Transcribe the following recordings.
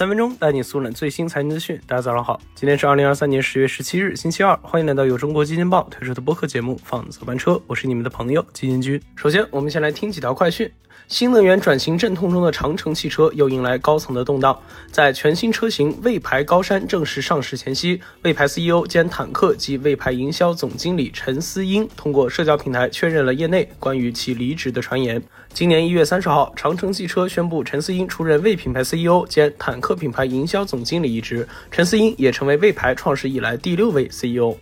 三分钟带你速览最新财经资讯。大家早上好，今天是二零二三年十月十七日，星期二，欢迎来到由中国基金报推出的播客节目《放早班车》，我是你们的朋友基金君。首先，我们先来听几条快讯。新能源转型阵痛中的长城汽车又迎来高层的动荡。在全新车型魏牌高山正式上市前夕，魏牌 CEO 兼坦克及魏牌营销总经理陈思英通过社交平台确认了业内关于其离职的传言。今年一月三十号，长城汽车宣布陈思英出任魏品牌 CEO 兼坦克品牌营销总经理一职，陈思英也成为魏牌创始以来第六位 CEO。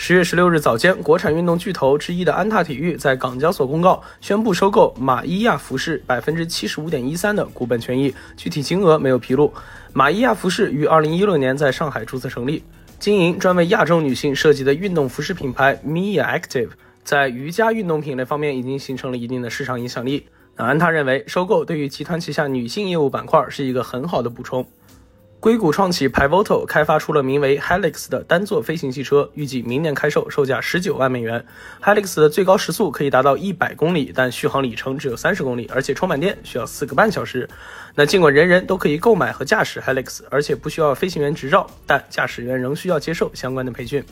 十月十六日早间，国产运动巨头之一的安踏体育在港交所公告，宣布收购马伊亚服饰百分之七十五点一三的股本权益，具体金额没有披露。马伊亚服饰于二零一六年在上海注册成立，经营专为亚洲女性设计的运动服饰品牌 Mia Active，在瑜伽运动品类方面已经形成了一定的市场影响力。安踏认为，收购对于集团旗下女性业务板块是一个很好的补充。硅谷创企 Pivotal 开发出了名为 Helix 的单座飞行汽车，预计明年开售，售价十九万美元。Helix 的最高时速可以达到一百公里，但续航里程只有三十公里，而且充满电需要四个半小时。那尽管人人都可以购买和驾驶 Helix，而且不需要飞行员执照，但驾驶员仍需要接受相关的培训。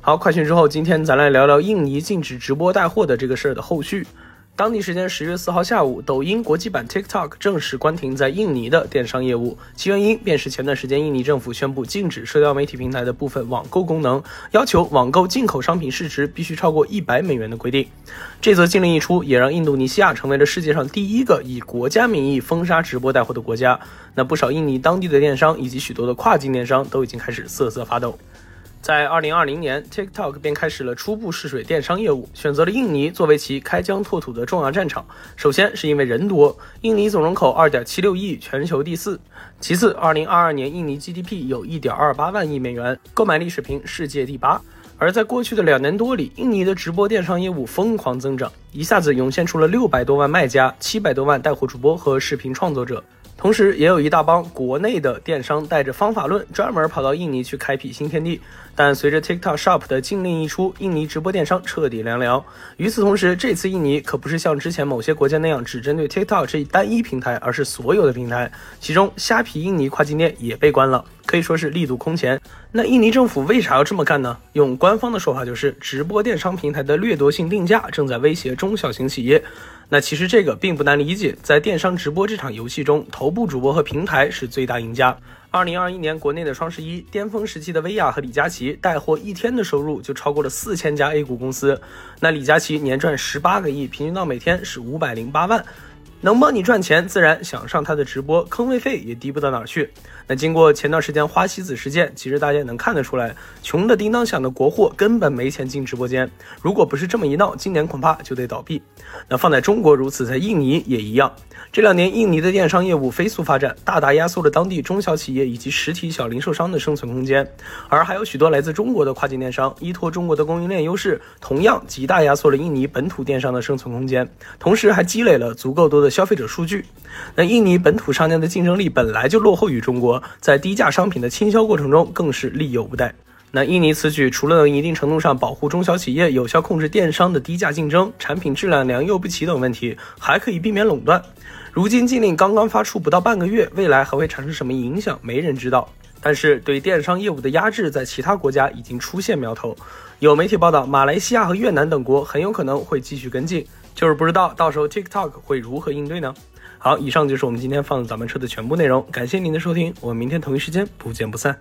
好，快讯之后，今天咱来聊聊印尼禁止直播带货的这个事儿的后续。当地时间十月四号下午，抖音国际版 TikTok 正式关停在印尼的电商业务，其原因便是前段时间印尼政府宣布禁止社交媒体平台的部分网购功能，要求网购进口商品市值必须超过一百美元的规定。这则禁令一出，也让印度尼西亚成为了世界上第一个以国家名义封杀直播带货的国家。那不少印尼当地的电商以及许多的跨境电商都已经开始瑟瑟发抖。在二零二零年，TikTok 便开始了初步试水电商业务，选择了印尼作为其开疆拓土的重要战场。首先是因为人多，印尼总人口二点七六亿，全球第四；其次，二零二二年印尼 GDP 有一点二八万亿美元，购买力水平世界第八。而在过去的两年多里，印尼的直播电商业务疯狂增长，一下子涌现出了六百多万卖家、七百多万带货主播和视频创作者。同时，也有一大帮国内的电商带着方法论，专门跑到印尼去开辟新天地。但随着 TikTok Shop 的禁令一出，印尼直播电商彻底凉凉。与此同时，这次印尼可不是像之前某些国家那样只针对 TikTok 这一单一平台，而是所有的平台。其中，虾皮印尼跨境店也被关了，可以说是力度空前。那印尼政府为啥要这么干呢？用官方的说法就是，直播电商平台的掠夺性定价正在威胁中小型企业。那其实这个并不难理解，在电商直播这场游戏中，头部主播和平台是最大赢家。二零二一年国内的双十一巅峰时期的薇娅和李佳琦带货一天的收入就超过了四千家 A 股公司。那李佳琦年赚十八个亿，平均到每天是五百零八万。能帮你赚钱，自然想上他的直播，坑位费也低不到哪儿去。那经过前段时间花西子事件，其实大家也能看得出来，穷的叮当响的国货根本没钱进直播间。如果不是这么一闹，今年恐怕就得倒闭。那放在中国如此，在印尼也一样。这两年印尼的电商业务飞速发展，大大压缩了当地中小企业以及实体小零售商的生存空间。而还有许多来自中国的跨境电商，依托中国的供应链优势，同样极大压缩了印尼本土电商的生存空间，同时还积累了足够多的。消费者数据，那印尼本土商家的竞争力本来就落后于中国，在低价商品的倾销过程中更是力有不逮。那印尼此举除了能一定程度上保护中小企业，有效控制电商的低价竞争、产品质量良莠不齐等问题，还可以避免垄断。如今禁令刚刚发出不到半个月，未来还会产生什么影响，没人知道。但是对电商业务的压制，在其他国家已经出现苗头。有媒体报道，马来西亚和越南等国很有可能会继续跟进。就是不知道到时候 TikTok 会如何应对呢？好，以上就是我们今天放咱们车的全部内容，感谢您的收听，我们明天同一时间不见不散。